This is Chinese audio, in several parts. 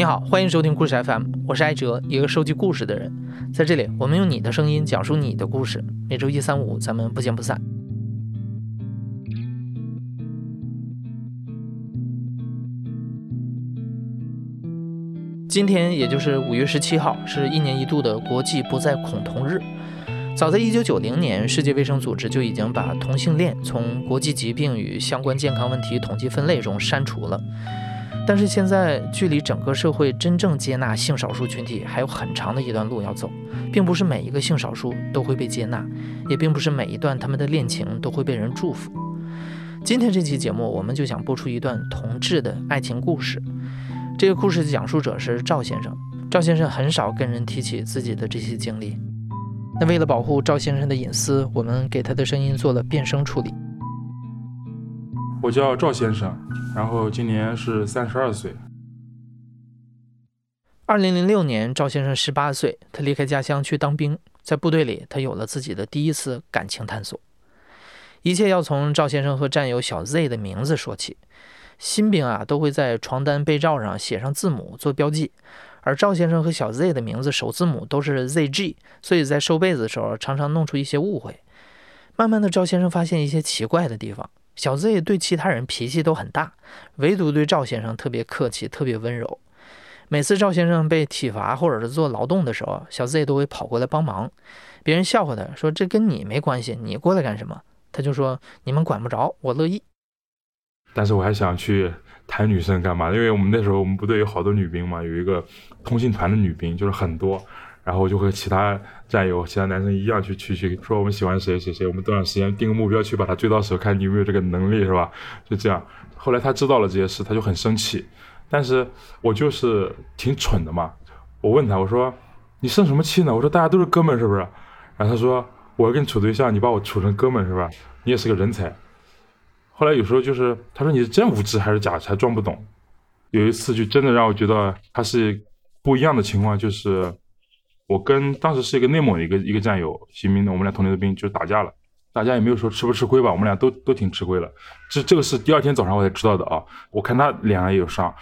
你好，欢迎收听故事 FM，我是艾哲，一个收集故事的人。在这里，我们用你的声音讲述你的故事。每周一、三、五，咱们不见不散。今天也就是五月十七号，是一年一度的国际不再恐同日。早在一九九零年，世界卫生组织就已经把同性恋从国际疾病与相关健康问题统计分类中删除了。但是现在距离整个社会真正接纳性少数群体还有很长的一段路要走，并不是每一个性少数都会被接纳，也并不是每一段他们的恋情都会被人祝福。今天这期节目，我们就想播出一段同志的爱情故事。这个故事的讲述者是赵先生。赵先生很少跟人提起自己的这些经历。那为了保护赵先生的隐私，我们给他的声音做了变声处理。我叫赵先生，然后今年是三十二岁。二零零六年，赵先生十八岁，他离开家乡去当兵，在部队里，他有了自己的第一次感情探索。一切要从赵先生和战友小 Z 的名字说起。新兵啊，都会在床单被罩上写上字母做标记，而赵先生和小 Z 的名字首字母都是 ZG，所以在收被子的时候常常弄出一些误会。慢慢的，赵先生发现一些奇怪的地方。小 Z 对其他人脾气都很大，唯独对赵先生特别客气，特别温柔。每次赵先生被体罚或者是做劳动的时候，小 Z 都会跑过来帮忙。别人笑话他说：“这跟你没关系，你过来干什么？”他就说：“你们管不着，我乐意。”但是我还想去谈女生干嘛？因为我们那时候我们部队有好多女兵嘛，有一个通信团的女兵就是很多，然后就和其他战友、其他男生一样去去去说我们喜欢谁谁谁，我们多长时间定个目标去把他追到手，看你有没有这个能力是吧？就这样。后来他知道了这些事，他就很生气。但是我就是挺蠢的嘛。我问他，我说你生什么气呢？我说大家都是哥们是不是？然后他说我要跟你处对象，你把我处成哥们是吧？你也是个人才。后来有时候就是他说你是真无知还是假才装不懂。有一次就真的让我觉得他是不一样的情况，就是我跟当时是一个内蒙的一个一个战友，新兵的，我们俩同龄的兵就打架了，打架也没有说吃不吃亏吧，我们俩都都挺吃亏了。这这个是第二天早上我才知道的啊，我看他脸上也有伤，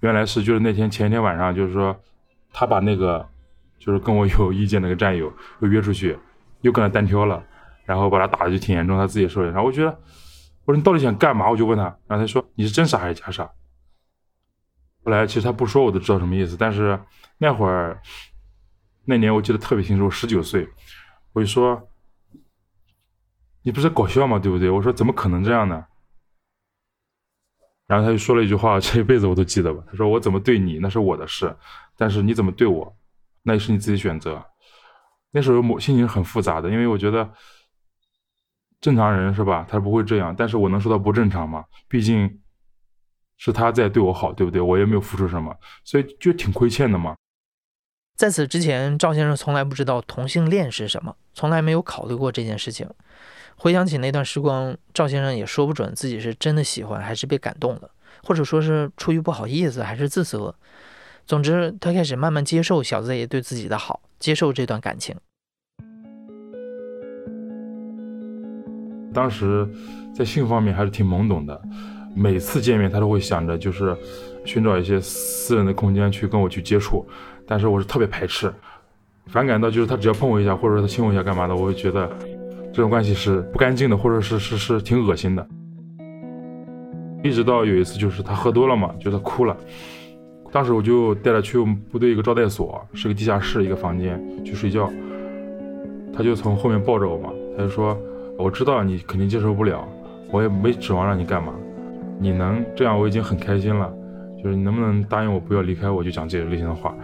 原来是就是那天前一天晚上就是说他把那个就是跟我有意见那个战友又约出去，又跟他单挑了，然后把他打的就挺严重，他自己说的，然后我觉得。我说你到底想干嘛？我就问他，然后他说你是真傻还是假傻？后来其实他不说我都知道什么意思，但是那会儿那年我记得特别清楚，我十九岁，我就说你不是搞笑吗？对不对？我说怎么可能这样呢？然后他就说了一句话，这一辈子我都记得吧。他说我怎么对你那是我的事，但是你怎么对我，那也是你自己选择。那时候我心情很复杂的，因为我觉得。正常人是吧？他不会这样，但是我能说他不正常吗？毕竟是他在对我好，对不对？我也没有付出什么，所以就挺亏欠的嘛。在此之前，赵先生从来不知道同性恋是什么，从来没有考虑过这件事情。回想起那段时光，赵先生也说不准自己是真的喜欢，还是被感动了，或者说是出于不好意思，还是自责。总之，他开始慢慢接受小 Z 对自己的好，接受这段感情。当时在性方面还是挺懵懂的，每次见面他都会想着就是寻找一些私人的空间去跟我去接触，但是我是特别排斥，反感到就是他只要碰我一下或者说他亲我一下干嘛的，我会觉得这种关系是不干净的，或者是是是挺恶心的。一直到有一次就是他喝多了嘛，就他哭了，当时我就带他去我们部队一个招待所，是个地下室一个房间去睡觉，他就从后面抱着我嘛，他就说。我知道你肯定接受不了，我也没指望让你干嘛，你能这样我已经很开心了。就是你能不能答应我不要离开我，就讲这种类型的话。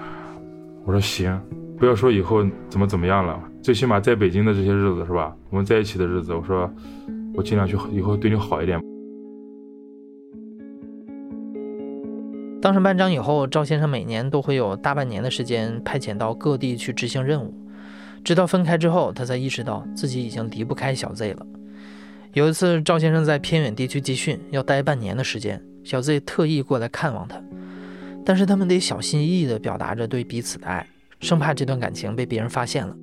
我说行，不要说以后怎么怎么样了，最起码在北京的这些日子是吧？我们在一起的日子，我说我尽量去以后对你好一点。当上班长以后，赵先生每年都会有大半年的时间派遣到各地去执行任务。直到分开之后，他才意识到自己已经离不开小 Z 了。有一次，赵先生在偏远地区集训，要待半年的时间，小 Z 特意过来看望他，但是他们得小心翼翼地表达着对彼此的爱，生怕这段感情被别人发现了。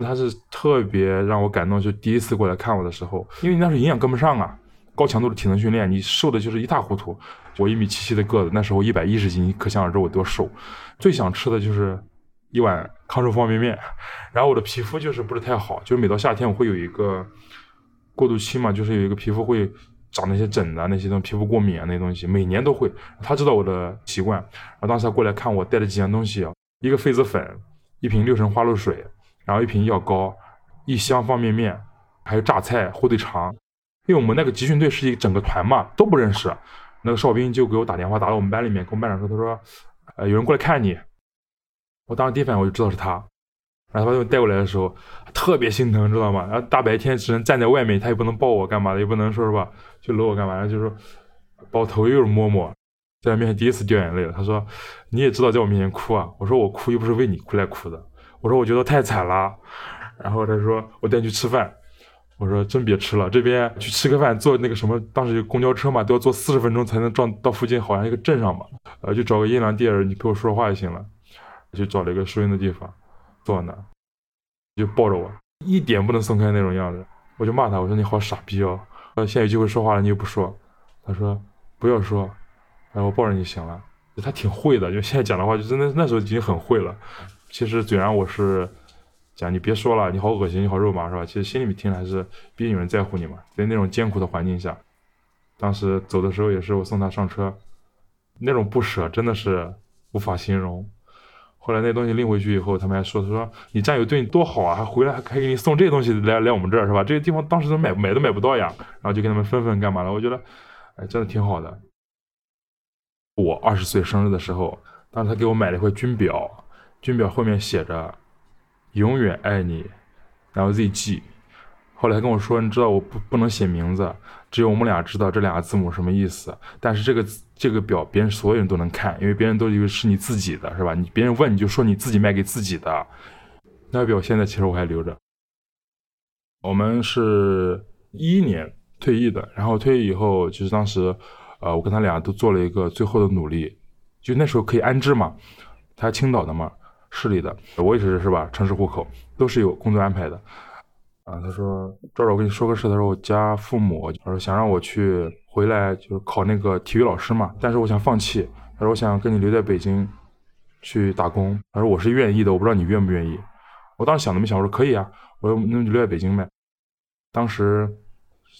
他是特别让我感动，就第一次过来看我的时候，因为你那时候营养跟不上啊，高强度的体能训练，你瘦的就是一塌糊涂。我一米七七的个子，那时候一百一十斤，你可想而知我多瘦。最想吃的就是一碗康师傅方便面。然后我的皮肤就是不是太好，就是每到夏天我会有一个过渡期嘛，就是有一个皮肤会长那些疹啊，那些东西皮肤过敏啊那些东西，每年都会。他知道我的习惯，然后当时他过来看我带了几样东西，一个痱子粉，一瓶六神花露水，然后一瓶药膏，一箱方便面，还有榨菜、火腿肠。因为我们那个集训队是一整个团嘛，都不认识。那个哨兵就给我打电话，打到我们班里面，跟我们班长说，他说，呃，有人过来看你。我当时第一反应我就知道是他，然后他把我带过来的时候，特别心疼，知道吗？然后大白天只能站在外面，他也不能抱我干嘛的，也不能说是吧，就搂我干嘛，然后就说把我头又是摸摸，在他面前第一次掉眼泪了。他说，你也知道在我面前哭啊？我说我哭又不是为你哭来哭的，我说我觉得太惨了。然后他说我带你去吃饭。我说真别吃了，这边去吃个饭，坐那个什么，当时有公交车嘛，都要坐四十分钟才能撞到附近，好像一个镇上吧，呃，就找个阴凉地儿，你陪我说说话就行了。就找了一个收银的地方，坐那，就抱着我，一点不能松开那种样子。我就骂他，我说你好傻逼哦，呃，现在有机会说话了，你又不说。他说不要说，然后我抱着你就行了。他挺会的，就现在讲的话，就真的那时候已经很会了。其实嘴上我是。讲你别说了，你好恶心，你好肉麻，是吧？其实心里面听还是毕竟有人在乎你嘛。在那种艰苦的环境下，当时走的时候也是我送他上车，那种不舍真的是无法形容。后来那东西拎回去以后，他们还说，他说你战友对你多好啊，还回来还还给你送这东西来来我们这儿是吧？这些地方当时都买买都买不到呀。然后就跟他们分分干嘛了？我觉得，哎，真的挺好的。我二十岁生日的时候，当时他给我买了一块军表，军表后面写着。永远爱你，然后 ZG，后来跟我说，你知道我不不能写名字，只有我们俩知道这两个字母什么意思。但是这个这个表别人所有人都能看，因为别人都以为是你自己的，是吧？你别人问你就说你自己卖给自己的。那表现在其实我还留着。我们是一一年退役的，然后退役以后，就是当时，呃，我跟他俩都做了一个最后的努力，就那时候可以安置嘛，他青岛的嘛。市里的，我也是是吧？城市户口都是有工作安排的，啊，他说赵赵，我跟你说个事，他说我家父母，他说想让我去回来，就是考那个体育老师嘛，但是我想放弃，他说我想跟你留在北京去打工，他说我是愿意的，我不知道你愿不愿意。我当时想都没想，我说可以啊，我说那就留在北京呗。当时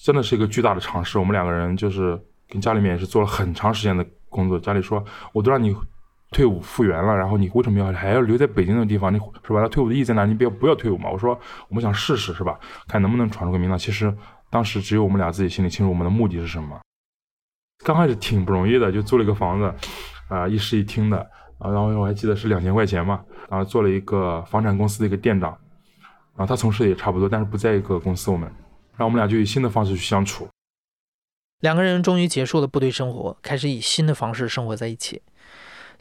真的是一个巨大的尝试，我们两个人就是跟家里面也是做了很长时间的工作，家里说我都让你。退伍复员了，然后你为什么要还要留在北京那个地方？你是吧？他退伍的意义在哪？你不要不要退伍嘛？我说我们想试试，是吧？看能不能闯出个名堂。其实当时只有我们俩自己心里清楚我们的目的是什么。刚开始挺不容易的，就租了一个房子，啊，一室一厅的，然后我还记得是两千块钱嘛，然后做了一个房产公司的一个店长，然后他从事的也差不多，但是不在一个公司，我们，然后我们俩就以新的方式去相处。两个人终于结束了部队生活，开始以新的方式生活在一起。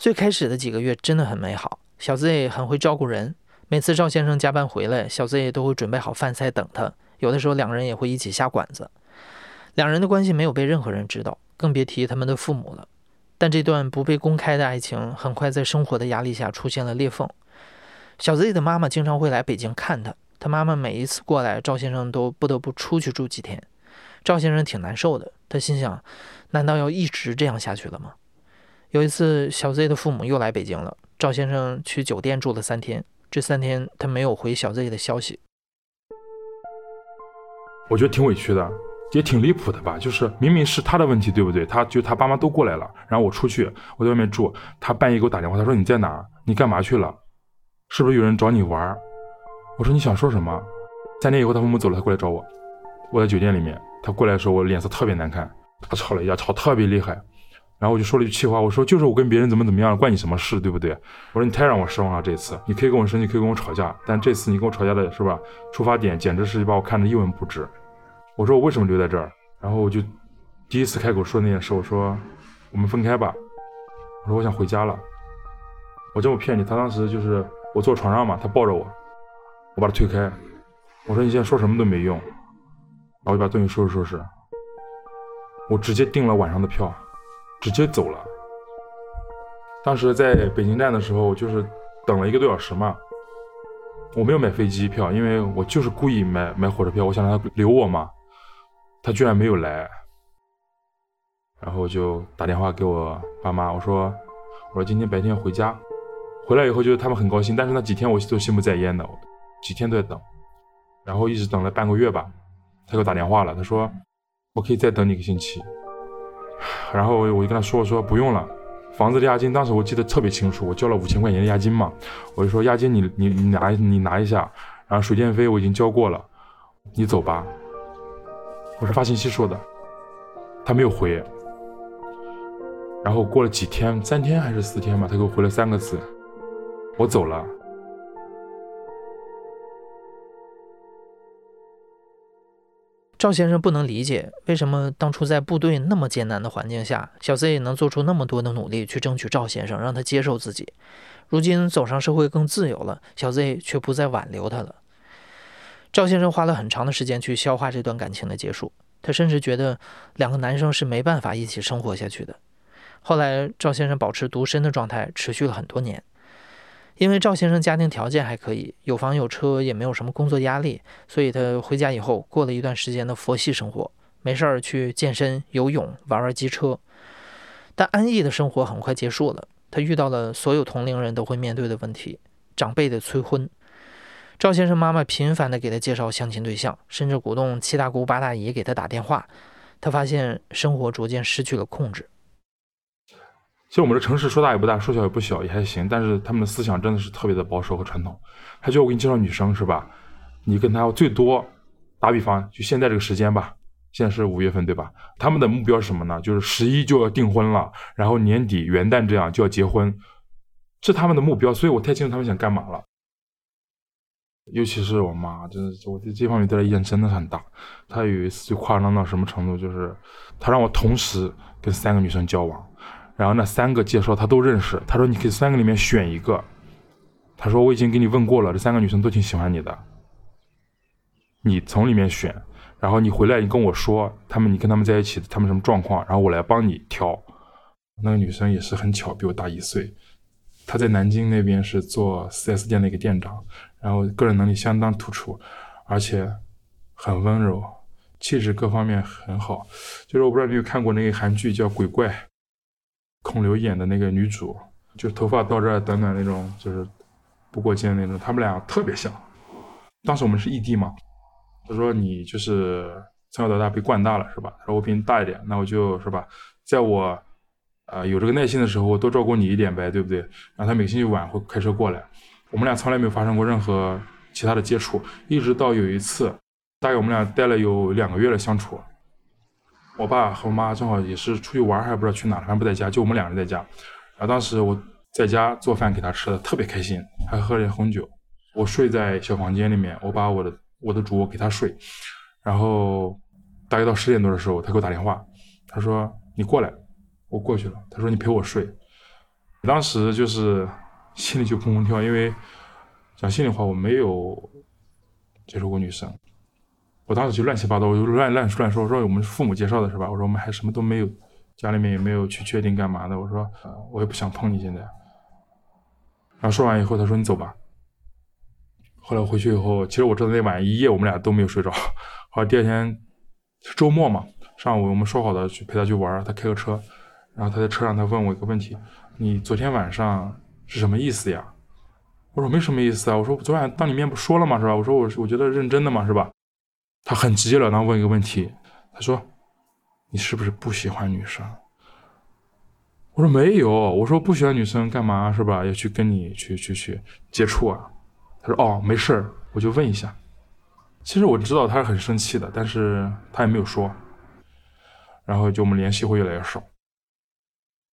最开始的几个月真的很美好，小 Z 很会照顾人。每次赵先生加班回来，小 Z 都会准备好饭菜等他。有的时候两个人也会一起下馆子。两人的关系没有被任何人知道，更别提他们的父母了。但这段不被公开的爱情，很快在生活的压力下出现了裂缝。小 Z 的妈妈经常会来北京看他，他妈妈每一次过来，赵先生都不得不出去住几天。赵先生挺难受的，他心想：难道要一直这样下去了吗？有一次，小 Z 的父母又来北京了。赵先生去酒店住了三天，这三天他没有回小 Z 的消息。我觉得挺委屈的，也挺离谱的吧？就是明明是他的问题，对不对？他就他爸妈都过来了，然后我出去，我在外面住，他半夜给我打电话，他说你在哪？你干嘛去了？是不是有人找你玩？我说你想说什么？三天以后，他父母走了，他过来找我，我在酒店里面，他过来的时候，我脸色特别难看，他吵了一架，吵特别厉害。然后我就说了一句气话，我说就是我跟别人怎么怎么样了，关你什么事，对不对？我说你太让我失望了，这次你可以跟我生气，可以跟我吵架，但这次你跟我吵架的是吧？出发点简直是把我看得一文不值。我说我为什么留在这儿？然后我就第一次开口说那件事，我说我们分开吧。我说我想回家了。我这么骗你，他当时就是我坐床上嘛，他抱着我，我把他推开，我说你现在说什么都没用，然后我就把东西收拾收拾，我直接订了晚上的票。直接走了。当时在北京站的时候，就是等了一个多小时嘛。我没有买飞机票，因为我就是故意买买火车票，我想让他留我嘛。他居然没有来，然后就打电话给我爸妈，我说我说今天白天回家，回来以后就是他们很高兴，但是那几天我都心不在焉的，几天都在等，然后一直等了半个月吧，他给我打电话了，他说我可以再等你一个星期，然后我就跟他说我说不用了。房子的押金，当时我记得特别清楚，我交了五千块钱的押金嘛，我就说押金你你你拿你拿一下，然后水电费我已经交过了，你走吧。我是发信息说的，他没有回。然后过了几天，三天还是四天吧，他给我回了三个字，我走了。赵先生不能理解，为什么当初在部队那么艰难的环境下，小 Z 能做出那么多的努力去争取赵先生，让他接受自己。如今走上社会更自由了，小 Z 却不再挽留他了。赵先生花了很长的时间去消化这段感情的结束，他甚至觉得两个男生是没办法一起生活下去的。后来，赵先生保持独身的状态持续了很多年。因为赵先生家庭条件还可以，有房有车，也没有什么工作压力，所以他回家以后过了一段时间的佛系生活，没事儿去健身、游泳、玩玩机车。但安逸的生活很快结束了，他遇到了所有同龄人都会面对的问题：长辈的催婚。赵先生妈妈频繁地给他介绍相亲对象，甚至鼓动七大姑八大姨给他打电话。他发现生活逐渐失去了控制。其实我们这城市说大也不大，说小也不小，也还行。但是他们的思想真的是特别的保守和传统。他就我给你介绍女生是吧？你跟他最多打比方，就现在这个时间吧，现在是五月份对吧？他们的目标是什么呢？就是十一就要订婚了，然后年底元旦这样就要结婚，是他们的目标。所以我太清楚他们想干嘛了。尤其是我妈，真的，我对这方面对她意见真的很大。她有一次就夸张到什么程度？就是她让我同时跟三个女生交往。然后那三个介绍他都认识，他说你可以三个里面选一个，他说我已经给你问过了，这三个女生都挺喜欢你的，你从里面选，然后你回来你跟我说他们你跟他们在一起他们什么状况，然后我来帮你挑。那个女生也是很巧，比我大一岁，她在南京那边是做 4S 店的一个店长，然后个人能力相当突出，而且很温柔，气质各方面很好。就是我不知道你有看过那个韩剧叫《鬼怪》。孔刘演的那个女主，就头发到这儿短短那种，就是不过肩那种。他们俩特别像。当时我们是异地嘛，他说你就是从小到大被惯大了是吧？他说我比你大一点，那我就是吧，在我呃有这个耐心的时候，我多照顾你一点呗，对不对？然后他每个星期晚会开车过来，我们俩从来没有发生过任何其他的接触，一直到有一次，大概我们俩待了有两个月的相处。我爸和我妈正好也是出去玩，还不知道去哪，反正不在家，就我们两个人在家。然后当时我在家做饭给他吃的，特别开心，还喝了点红酒。我睡在小房间里面，我把我的我的主卧给他睡。然后大概到十点多的时候，他给我打电话，他说：“你过来。”我过去了。他说：“你陪我睡。”当时就是心里就砰砰跳，因为讲心里话，我没有接触过女生。我当时就乱七八糟，我就乱乱乱说，我说我们父母介绍的，是吧？我说我们还什么都没有，家里面也没有去确定干嘛的。我说，我也不想碰你现在。然后说完以后，他说你走吧。后来回去以后，其实我知道那晚一夜我们俩都没有睡着。后来第二天周末嘛，上午我们说好的去陪他去玩，他开个车，然后他在车上他问我一个问题：你昨天晚上是什么意思呀？我说没什么意思啊。我说昨晚当你面不说了嘛，是吧？我说我我觉得认真的嘛，是吧？他很直截了当问一个问题，他说：“你是不是不喜欢女生？”我说：“没有。”我说：“不喜欢女生干嘛是吧？要去跟你去去去接触啊？”他说：“哦，没事儿，我就问一下。”其实我知道他是很生气的，但是他也没有说。然后就我们联系会越来越少。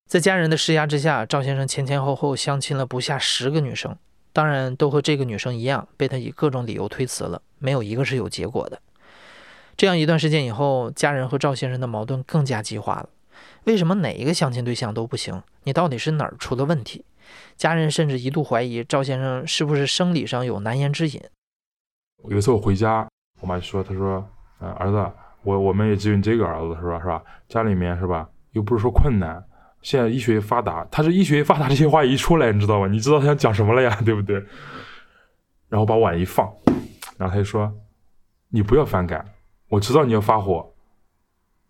在家人的施压之下，赵先生前前后后相亲了不下十个女生，当然都和这个女生一样，被他以各种理由推辞了，没有一个是有结果的。这样一段时间以后，家人和赵先生的矛盾更加激化了。为什么哪一个相亲对象都不行？你到底是哪儿出了问题？家人甚至一度怀疑赵先生是不是生理上有难言之隐。有一次我回家，我妈就说：“她说，呃，儿子，我我们也只有你这个儿子，是吧？是吧？家里面是吧？又不是说困难，现在医学发达。他是医学发达，这些话一出来，你知道吗？你知道他想讲什么了呀？对不对？然后把碗一放，然后他就说：你不要反感。”我知道你要发火，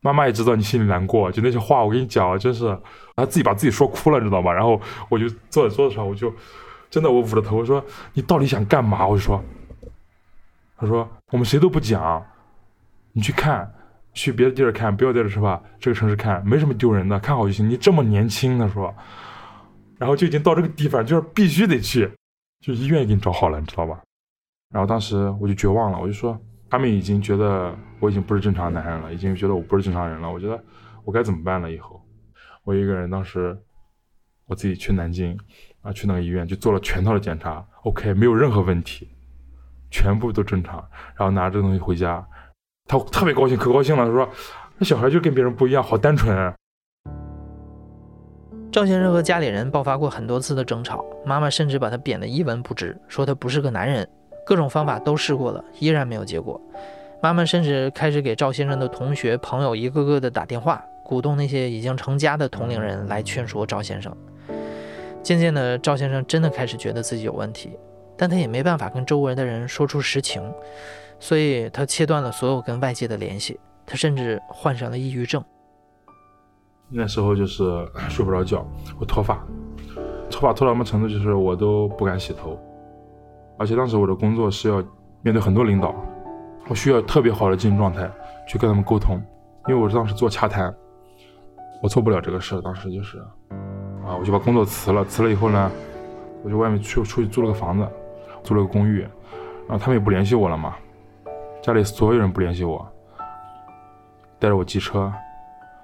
妈妈也知道你心里难过，就那些话我跟你讲，真是，他自己把自己说哭了，你知道吗？然后我就坐在桌子上，我就真的我捂着头，我说你到底想干嘛？我就说，他说我们谁都不讲，你去看，去别的地儿看，不要在这是吧？这个城市看没什么丢人的，看好就行。你这么年轻，他说，然后就已经到这个地方，就是必须得去，就医院给你找好了，你知道吧？然后当时我就绝望了，我就说。他们已经觉得我已经不是正常男人了，已经觉得我不是正常人了。我觉得我该怎么办了？以后我一个人，当时我自己去南京啊，去那个医院就做了全套的检查，OK，没有任何问题，全部都正常。然后拿着这东西回家，他特别高兴，可高兴了。他说：“那小孩就跟别人不一样，好单纯。”啊赵先生和家里人爆发过很多次的争吵，妈妈甚至把他贬得一文不值，说他不是个男人。各种方法都试过了，依然没有结果。妈妈甚至开始给赵先生的同学、朋友一个个的打电话，鼓动那些已经成家的同龄人来劝说赵先生。渐渐的，赵先生真的开始觉得自己有问题，但他也没办法跟周围的人说出实情，所以他切断了所有跟外界的联系。他甚至患上了抑郁症。那时候就是 睡不着觉，我脱发，脱发脱到什么程度？就是我都不敢洗头。而且当时我的工作是要面对很多领导，我需要特别好的精神状态去跟他们沟通，因为我当时做洽谈，我做不了这个事。当时就是，啊，我就把工作辞了。辞了以后呢，我就外面去出去租了个房子，租了个公寓，然后他们也不联系我了嘛，家里所有人不联系我，带着我骑车，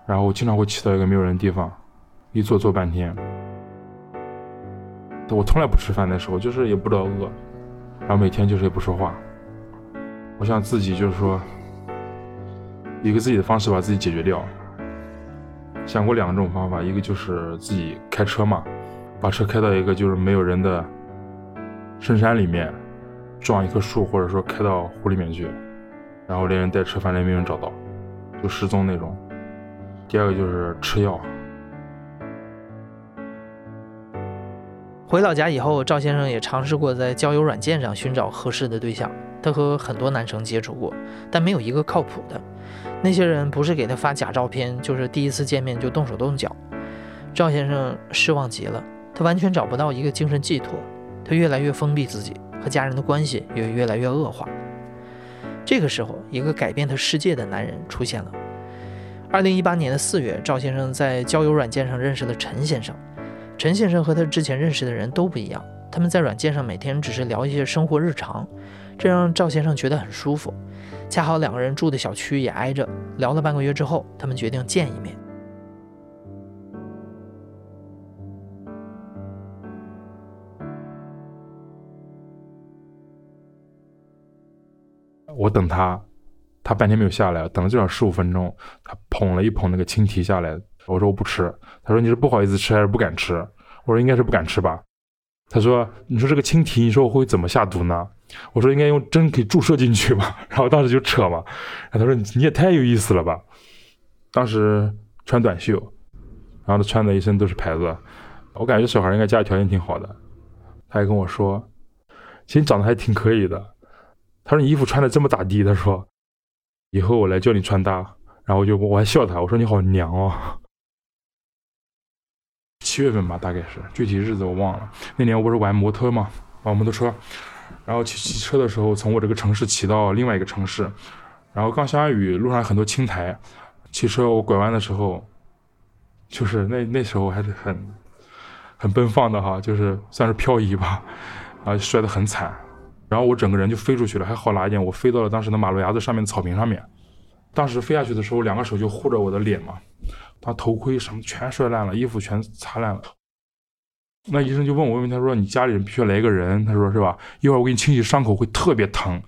然后我经常会骑到一个没有人的地方，一坐坐半天。我从来不吃饭，那时候就是也不知道饿。然后每天就是也不说话，我想自己就是说，一个自己的方式把自己解决掉。想过两种方法，一个就是自己开车嘛，把车开到一个就是没有人的深山里面，撞一棵树，或者说开到湖里面去，然后连人带车，反正没人找到，就失踪那种。第二个就是吃药。回老家以后，赵先生也尝试过在交友软件上寻找合适的对象。他和很多男生接触过，但没有一个靠谱的。那些人不是给他发假照片，就是第一次见面就动手动脚。赵先生失望极了，他完全找不到一个精神寄托。他越来越封闭自己，和家人的关系也越来越恶化。这个时候，一个改变他世界的男人出现了。二零一八年的四月，赵先生在交友软件上认识了陈先生。陈先生和他之前认识的人都不一样，他们在软件上每天只是聊一些生活日常，这让赵先生觉得很舒服。恰好两个人住的小区也挨着，聊了半个月之后，他们决定见一面。我等他，他半天没有下来，等了至少十五分钟，他捧了一捧那个青提下来。我说我不吃，他说你是不好意思吃还是不敢吃？我说应该是不敢吃吧。他说你说这个青提，你说我会怎么下毒呢？我说应该用针给注射进去吧。然后当时就扯嘛，然后他说你也太有意思了吧。当时穿短袖，然后他穿的一身都是牌子，我感觉小孩应该家里条件挺好的。他还跟我说，其实你长得还挺可以的。他说你衣服穿的这么咋地？他说以后我来教你穿搭。然后我就我还笑他，我说你好娘哦。七月份吧，大概是具体日子我忘了。那年我不是玩摩托嘛，玩摩托车，然后骑骑车的时候，从我这个城市骑到另外一个城市，然后刚下完雨，路上很多青苔，骑车我拐弯的时候，就是那那时候还是很很奔放的哈，就是算是漂移吧，啊摔得很惨，然后我整个人就飞出去了，还好哪一点，我飞到了当时的马路牙子上面的草坪上面，当时飞下去的时候，两个手就护着我的脸嘛。他头盔什么全摔烂了，衣服全擦烂了。那医生就问我问题，他说：“你家里人必须要来一个人。”他说：“是吧？一会儿我给你清洗伤口，会特别疼，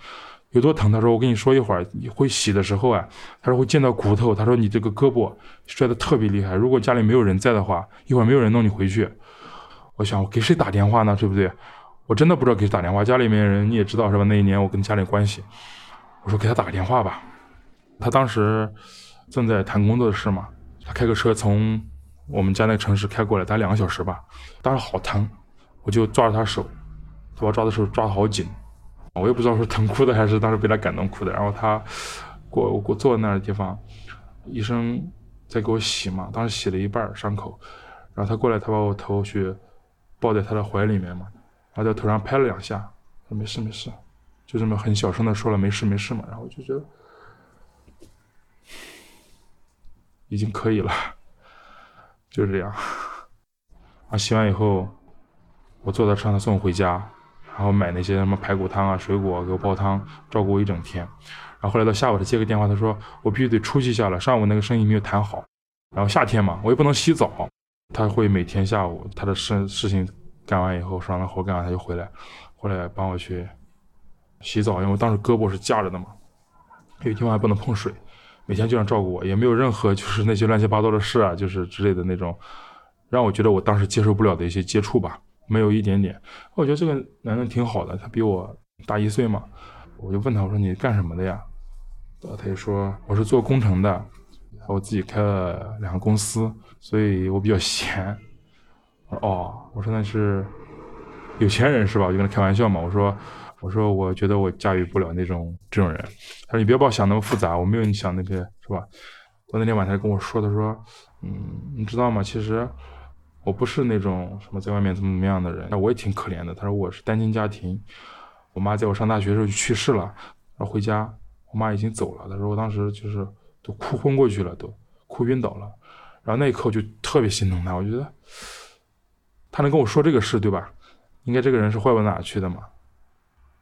有多疼？”他说：“我跟你说一会儿，你会洗的时候啊，他说会见到骨头。他说你这个胳膊摔得特别厉害。如果家里没有人在的话，一会儿没有人弄你回去。”我想我给谁打电话呢？对不对？我真的不知道给谁打电话。家里面人你也知道是吧？那一年我跟家里关系，我说给他打个电话吧。他当时正在谈工作的事嘛。他开个车从我们家那个城市开过来，大概两个小时吧。当时好疼，我就抓着他手，他把我抓的时候抓的好紧，我也不知道是疼哭的还是当时被他感动哭的。然后他，我我坐在那儿的地方，医生在给我洗嘛，当时洗了一半伤口，然后他过来，他把我头去抱在他的怀里面嘛，然后在头上拍了两下，说没事没事，就这么很小声的说了没事没事嘛，然后就觉得已经可以了，就是这样。啊，洗完以后，我坐在车上送我回家，然后买那些什么排骨汤啊、水果给我煲汤，照顾我一整天。然后后来到下午，他接个电话，他说我必须得出去一下了，上午那个生意没有谈好。然后夏天嘛，我也不能洗澡，他会每天下午他的事事情干完以后，上完活干完他就回来，回来帮我去洗澡，因为我当时胳膊是架着的嘛，有地方还不能碰水，每天就这样照顾我，也没有任何就是那些乱七八糟的事啊，就是之类的那种，让我觉得我当时接受不了的一些接触吧，没有一点点。我觉得这个男人挺好的，他比我大一岁嘛，我就问他我说你干什么的呀？他就说我是做工程的，我自己开了两个公司，所以我比较闲。我说哦，我说那是有钱人是吧？我就跟他开玩笑嘛。我说我说我觉得我驾驭不了那种这种人。他说你别把我想那么复杂，我没有你想那些是吧？我那天晚上跟我说，他说嗯，你知道吗？其实我不是那种什么在外面怎么怎么样的人，那我也挺可怜的。他说我是单亲家庭，我妈在我上大学的时候就去世了，然后回家。我妈已经走了，他说我当时就是都哭昏过去了，都哭晕倒了。然后那一刻我就特别心疼他，我觉得他能跟我说这个事，对吧？应该这个人是坏不到哪去的嘛。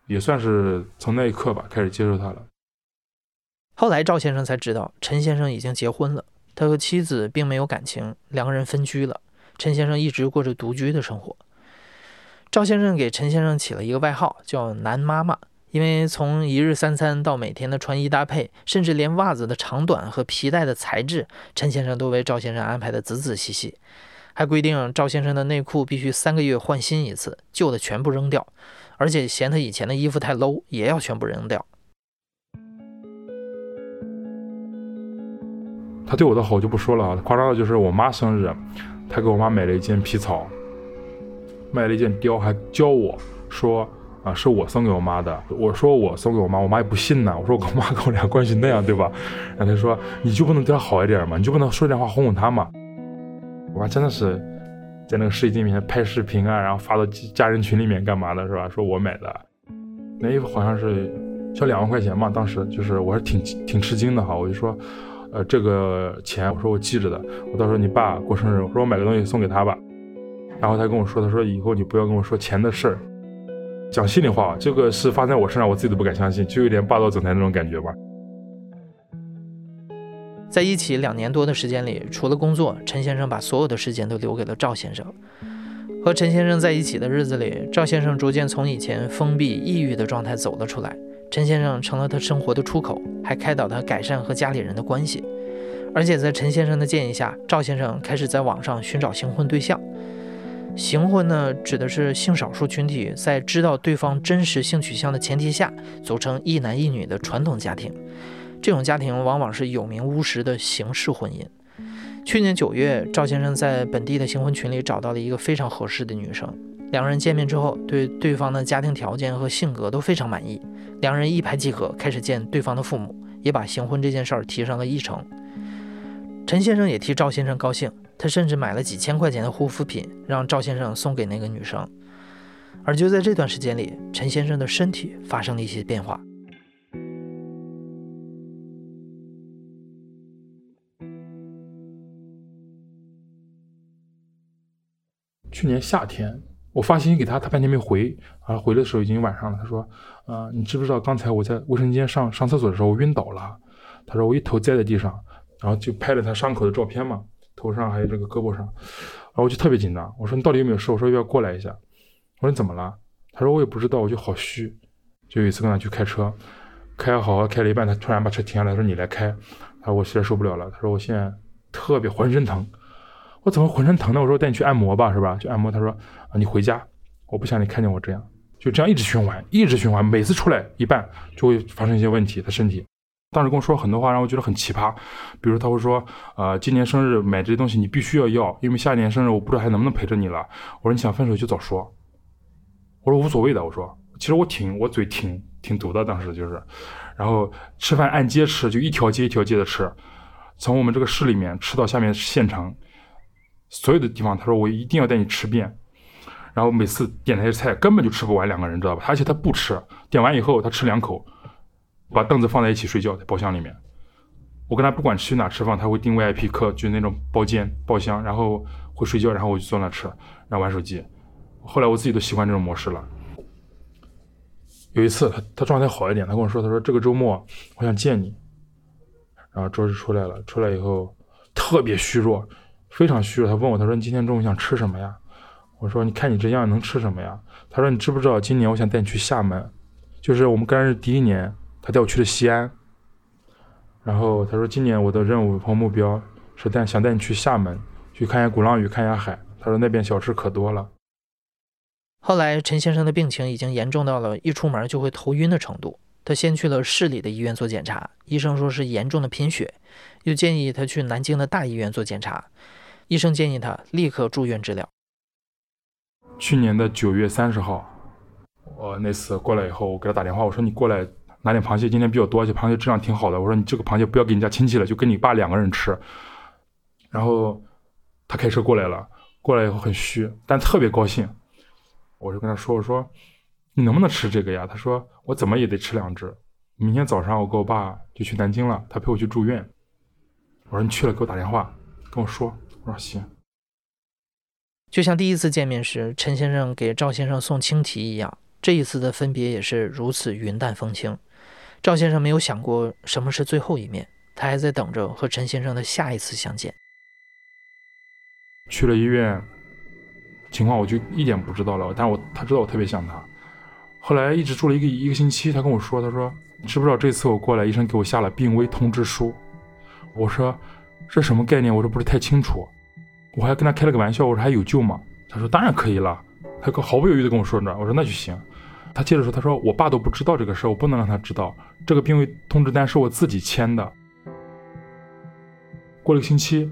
也算是从那一刻吧，开始接受他了。后来赵先生才知道，陈先生已经结婚了，他和妻子并没有感情，两个人分居了。陈先生一直过着独居的生活。赵先生给陈先生起了一个外号，叫“男妈妈”。因为从一日三餐到每天的穿衣搭配，甚至连袜子的长短和皮带的材质，陈先生都为赵先生安排的仔仔细细，还规定赵先生的内裤必须三个月换新一次，旧的全部扔掉，而且嫌他以前的衣服太 low，也要全部扔掉。他对我的好我就不说了啊，夸张的就是我妈生日，他给我妈买了一件皮草，买了一件貂，还教我说。啊，是我送给我妈的。我说我送给我妈，我妈也不信呢。我说我跟我妈跟我俩关系那样，对吧？然后他说你就不能对她好一点吗？你就不能说点话哄哄她吗？我妈真的是在那个试衣机面前拍视频啊，然后发到家人群里面干嘛的，是吧？说我买的那衣服好像是交两万块钱嘛，当时就是我还挺挺吃惊的哈。我就说，呃，这个钱我说我记着的，我到时候你爸过生日，我说我买个东西送给他吧。然后他跟我说，他说以后你不要跟我说钱的事儿。讲心里话，这个事发生在我身上，我自己都不敢相信，就有点霸道总裁那种感觉吧。在一起两年多的时间里，除了工作，陈先生把所有的时间都留给了赵先生。和陈先生在一起的日子里，赵先生逐渐从以前封闭、抑郁的状态走了出来，陈先生成了他生活的出口，还开导他改善和家里人的关系。而且在陈先生的建议下，赵先生开始在网上寻找新婚对象。行婚呢，指的是性少数群体在知道对方真实性取向的前提下，组成一男一女的传统家庭。这种家庭往往是有名无实的形式婚姻。去年九月，赵先生在本地的行婚群里找到了一个非常合适的女生。两人见面之后，对对方的家庭条件和性格都非常满意，两人一拍即合，开始见对方的父母，也把行婚这件事儿提上了议程。陈先生也替赵先生高兴，他甚至买了几千块钱的护肤品，让赵先生送给那个女生。而就在这段时间里，陈先生的身体发生了一些变化。去年夏天，我发信息给他，他半天没回，啊，回的时候已经晚上了。他说：“啊，你知不知道刚才我在卫生间上上厕所的时候，我晕倒了？”他说：“我一头栽在地上。”然后就拍了他伤口的照片嘛，头上还有这个胳膊上，然后我就特别紧张。我说你到底有没有事？我说要不要过来一下？我说你怎么了？他说我也不知道，我就好虚。就有一次跟他去开车，开好好开了一半，他突然把车停下来，说你来开。他说我实在受不了了。他说我现在特别浑身疼。我怎么浑身疼呢？我说带你去按摩吧，是吧？去按摩。他说啊你回家，我不想你看见我这样。就这样一直循环，一直循环，每次出来一半就会发生一些问题，他身体。当时跟我说很多话，让我觉得很奇葩。比如他会说：“呃，今年生日买这些东西你必须要要，因为下一年生日我不知道还能不能陪着你了。”我说：“你想分手就早说。”我说：“无所谓的。”我说：“其实我挺我嘴挺挺毒的，当时就是，然后吃饭按街吃，就一条街一条街的吃。从我们这个市里面吃到下面县城，所有的地方，他说我一定要带你吃遍。然后每次点那些菜根本就吃不完两个人，知道吧？而且他不吃，点完以后他吃两口，把凳子放在一起睡觉，在包厢里面。我跟他不管去哪吃饭，他会订 VIP 客，就那种包间包厢，然后会睡觉，然后我就坐那吃，然后玩手机。后来我自己都习惯这种模式了。有一次他他状态好一点，他跟我说，他说这个周末我想见你。然后周日出来了，出来以后特别虚弱，非常虚弱。他问我，他说你今天中午想吃什么呀？我说你看你这样能吃什么呀？他说你知不知道今年我想带你去厦门，就是我们刚认识第一年，他带我去的西安。然后他说：“今年我的任务和目标是带想带你去厦门，去看一下鼓浪屿，看一下海。”他说那边小吃可多了。后来陈先生的病情已经严重到了一出门就会头晕的程度，他先去了市里的医院做检查，医生说是严重的贫血，又建议他去南京的大医院做检查，医生建议他立刻住院治疗。去年的九月三十号，我那次过来以后，我给他打电话，我说你过来。拿点螃蟹，今天比较多，而且螃蟹质量挺好的。我说你这个螃蟹不要给你家亲戚了，就跟你爸两个人吃。然后他开车过来了，过来以后很虚，但特别高兴。我就跟他说：“我说你能不能吃这个呀？”他说：“我怎么也得吃两只。明天早上我跟我爸就去南京了，他陪我去住院。”我说：“你去了给我打电话跟我说。”我说：“行。”就像第一次见面时陈先生给赵先生送青提一样，这一次的分别也是如此云淡风轻。赵先生没有想过什么是最后一面，他还在等着和陈先生的下一次相见。去了医院，情况我就一点不知道了，但我他知道我特别想他。后来一直住了一个一个星期，他跟我说：“他说你知不知道这次我过来，医生给我下了病危通知书。”我说：“这什么概念？”我说：“不是太清楚。”我还跟他开了个玩笑，我说：“还有救吗？”他说：“当然可以了。”他可毫不犹豫的跟我说着，我说：“那就行。”他接着说：“他说我爸都不知道这个事儿，我不能让他知道。这个病危通知单是我自己签的。过了个星期，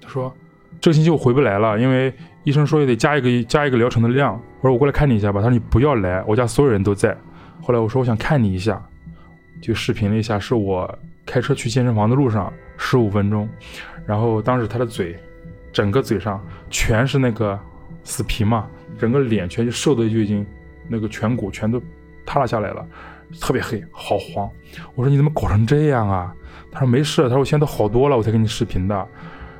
他说这个星期我回不来了，因为医生说也得加一个加一个疗程的量。我说我过来看你一下吧。他说你不要来，我家所有人都在。后来我说我想看你一下，就视频了一下，是我开车去健身房的路上，十五分钟。然后当时他的嘴，整个嘴上全是那个死皮嘛，整个脸全就瘦的就已经。”那个颧骨全都塌了下来了，特别黑，好黄。我说你怎么搞成这样啊？他说没事，他说我现在都好多了，我才给你视频的。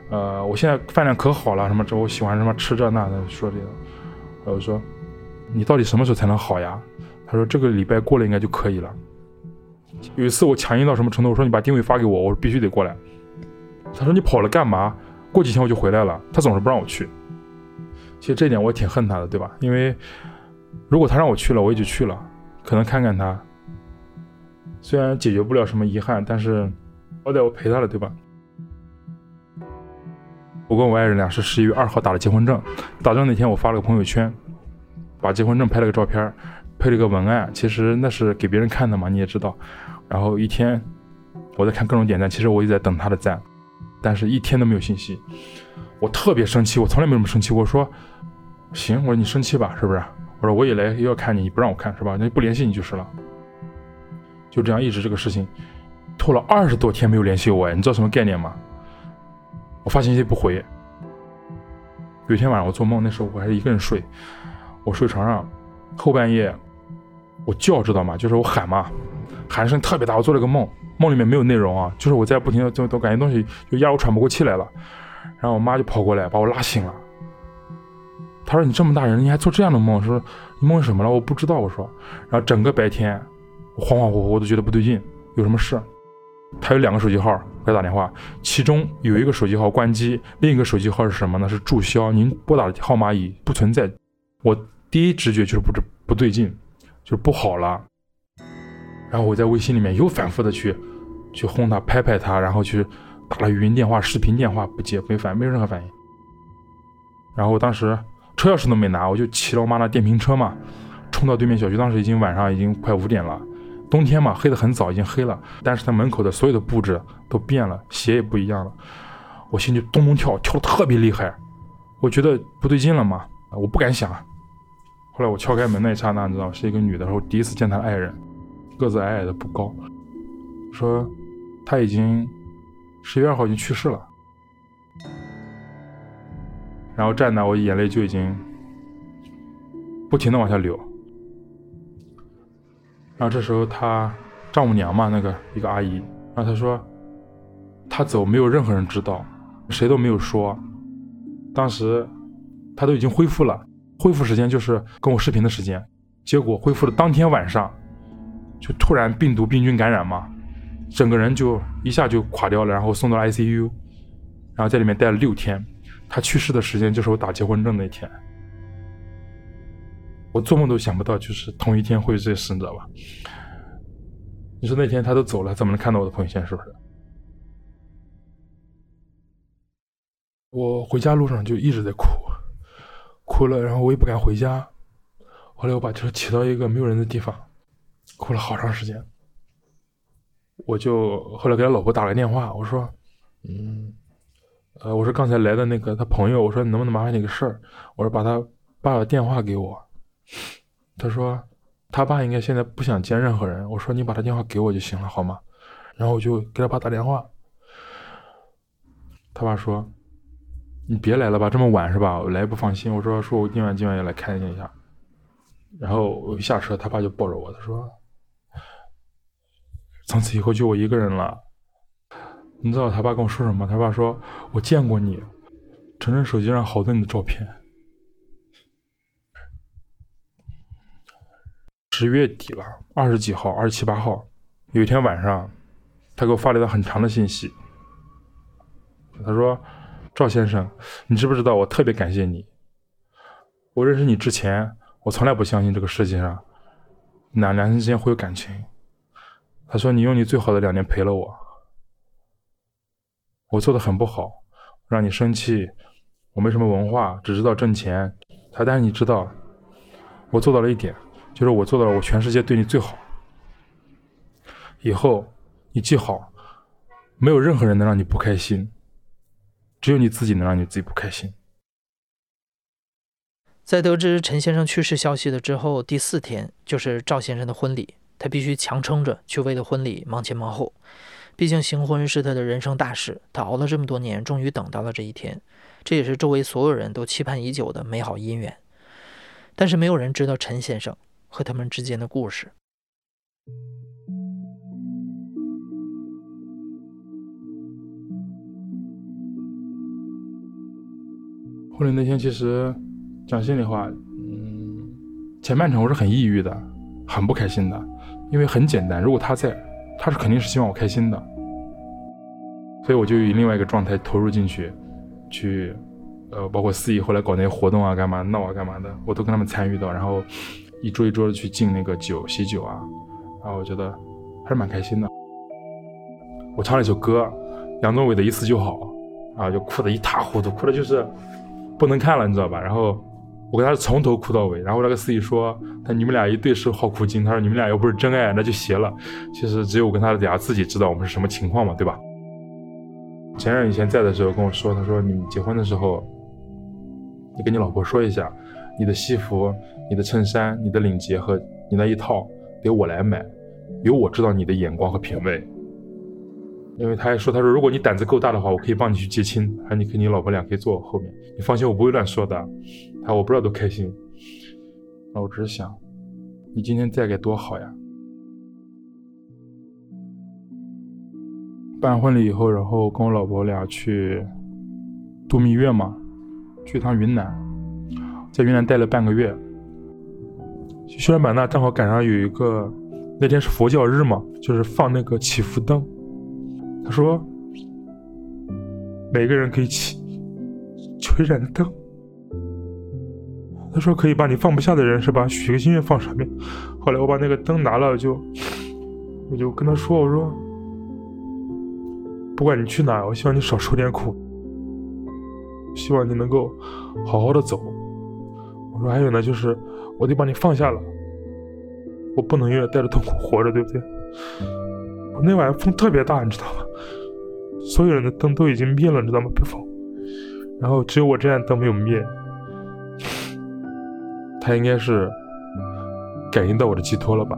呃，我现在饭量可好了，什么这我喜欢什么吃这那的，说这个。我说你到底什么时候才能好呀？他说这个礼拜过了应该就可以了。有一次我强硬到什么程度？我说你把定位发给我，我必须得过来。他说你跑了干嘛？过几天我就回来了。他总是不让我去。其实这点我也挺恨他的，对吧？因为。如果他让我去了，我也就去了，可能看看他。虽然解决不了什么遗憾，但是好歹我陪他了，对吧？我跟我爱人俩是十一月二号打的结婚证，打证那天我发了个朋友圈，把结婚证拍了个照片，配了个文案。其实那是给别人看的嘛，你也知道。然后一天我在看各种点赞，其实我也在等他的赞，但是一天都没有信息。我特别生气，我从来没这么生气。我说行，我说你生气吧，是不是？我说我也来要看你，你不让我看是吧？那不联系你就是了。就这样一直这个事情拖了二十多天没有联系我，你知道什么概念吗？我发信息不回。有一天晚上我做梦，那时候我还是一个人睡，我睡床上后半夜我叫知道吗？就是我喊嘛，喊声特别大。我做了个梦，梦里面没有内容啊，就是我在不停的都都感觉东西就压我喘不过气来了，然后我妈就跑过来把我拉醒了。她说：“你这么大人，你还做这样的梦？说你梦什么了？我不知道。”我说，然后整个白天，我恍恍惚惚，我都觉得不对劲，有什么事？他有两个手机号给他打电话，其中有一个手机号关机，另一个手机号是什么呢？是注销。您拨打的号码已不存在。我第一直觉就是不不对劲，就是不好了。然后我在微信里面又反复的去去轰他，拍拍他，然后去打了语音电话、视频电话，不接，没反，没有任何反应。然后当时。车钥匙都没拿，我就骑着我妈那电瓶车嘛，冲到对面小区。当时已经晚上已经快五点了，冬天嘛，黑的很早，已经黑了。但是他门口的所有的布置都变了，鞋也不一样了，我心就咚咚跳，跳的特别厉害。我觉得不对劲了嘛，我不敢想。后来我敲开门那一刹那，你知道是一个女的，然后第一次见她的爱人，个子矮矮的不高，说他已经十月二号已经去世了。然后站那，我眼泪就已经不停的往下流。然后这时候他丈母娘嘛，那个一个阿姨，然后她说，她走没有任何人知道，谁都没有说。当时她都已经恢复了，恢复时间就是跟我视频的时间。结果恢复的当天晚上，就突然病毒病菌感染嘛，整个人就一下就垮掉了，然后送到了 ICU，然后在里面待了六天。他去世的时间就是我打结婚证那天，我做梦都想不到，就是同一天会有这事，你知道吧？你说那天他都走了，怎么能看到我的朋友圈？是不是？我回家路上就一直在哭，哭了，然后我也不敢回家。后来我把车骑到一个没有人的地方，哭了好长时间。我就后来给他老婆打了电话，我说：“嗯。”呃，我说刚才来的那个他朋友，我说你能不能麻烦你个事儿？我说把他爸的电话给我。他说他爸应该现在不想见任何人。我说你把他电话给我就行了，好吗？然后我就给他爸打电话。他爸说你别来了吧，这么晚是吧？我来不放心。我说说我今晚今晚要来看一下。然后我一下车，他爸就抱着我，他说从此以后就我一个人了。你知道他爸跟我说什么？他爸说：“我见过你，晨晨手机上好多你的照片。”十月底了，二十几号、二十七八号，有一天晚上，他给我发了一条很长的信息。他说：“赵先生，你知不知道我特别感谢你？我认识你之前，我从来不相信这个世界上男男生之间会有感情。”他说：“你用你最好的两年陪了我。”我做的很不好，让你生气。我没什么文化，只知道挣钱。他，但是你知道，我做到了一点，就是我做到了我全世界对你最好。以后你记好，没有任何人能让你不开心，只有你自己能让你自己不开心。在得知陈先生去世消息的之后，第四天就是赵先生的婚礼，他必须强撑着去为了婚礼忙前忙后。毕竟行婚是他的人生大事，他熬了这么多年，终于等到了这一天，这也是周围所有人都期盼已久的美好姻缘。但是没有人知道陈先生和他们之间的故事。婚礼那天，其实讲心里话，嗯，前半程我是很抑郁的，很不开心的，因为很简单，如果他在。他是肯定是希望我开心的，所以我就以另外一个状态投入进去，去，呃，包括司仪后来搞那些活动啊，干嘛闹啊，干嘛的，我都跟他们参与到，然后一桌一桌的去敬那个酒、喜酒啊，然后我觉得还是蛮开心的。我唱了一首歌，杨宗纬的一次就好，啊，就哭得一塌糊涂，哭的就是不能看了，你知道吧？然后。我跟他从头哭到尾，然后那个司仪说：“他你们俩一对是好哭精。”他说：“你们俩又不是真爱，那就邪了。”其实只有我跟他俩自己知道我们是什么情况嘛，对吧？前任以前在的时候跟我说：“他说你结婚的时候，你跟你老婆说一下，你的西服、你的衬衫、你的领结和你那一套得我来买，有我知道你的眼光和品味。”因为他还说：“他说如果你胆子够大的话，我可以帮你去接亲，还你跟你老婆俩可以坐我后面。你放心，我不会乱说的。”我不知道多开心，我只是想，你今天在该多好呀！办婚礼以后，然后跟我老婆俩去度蜜月嘛，去趟云南，在云南待了半个月。去然版纳正好赶上有一个那天是佛教日嘛，就是放那个祈福灯。他说，每个人可以起 求一盏灯。他说可以把你放不下的人是吧？许个心愿放上面。后来我把那个灯拿了，就我就跟他说：“我说，不管你去哪，我希望你少受点苦，希望你能够好好的走。我说还有呢，就是我得把你放下了，我不能永远带着痛苦活着，对不对？那晚上风特别大，你知道吗？所有人的灯都已经灭了，你知道吗？被风，然后只有我这盏灯没有灭。”他应该是感应到我的寄托了吧。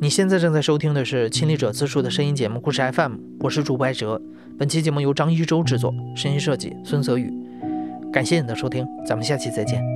你现在正在收听的是亲历者自述的声音节目故事 fm 我是主播艾哲。本期节目由张一舟制作声音设计孙泽宇。感谢你的收听咱们下期再见。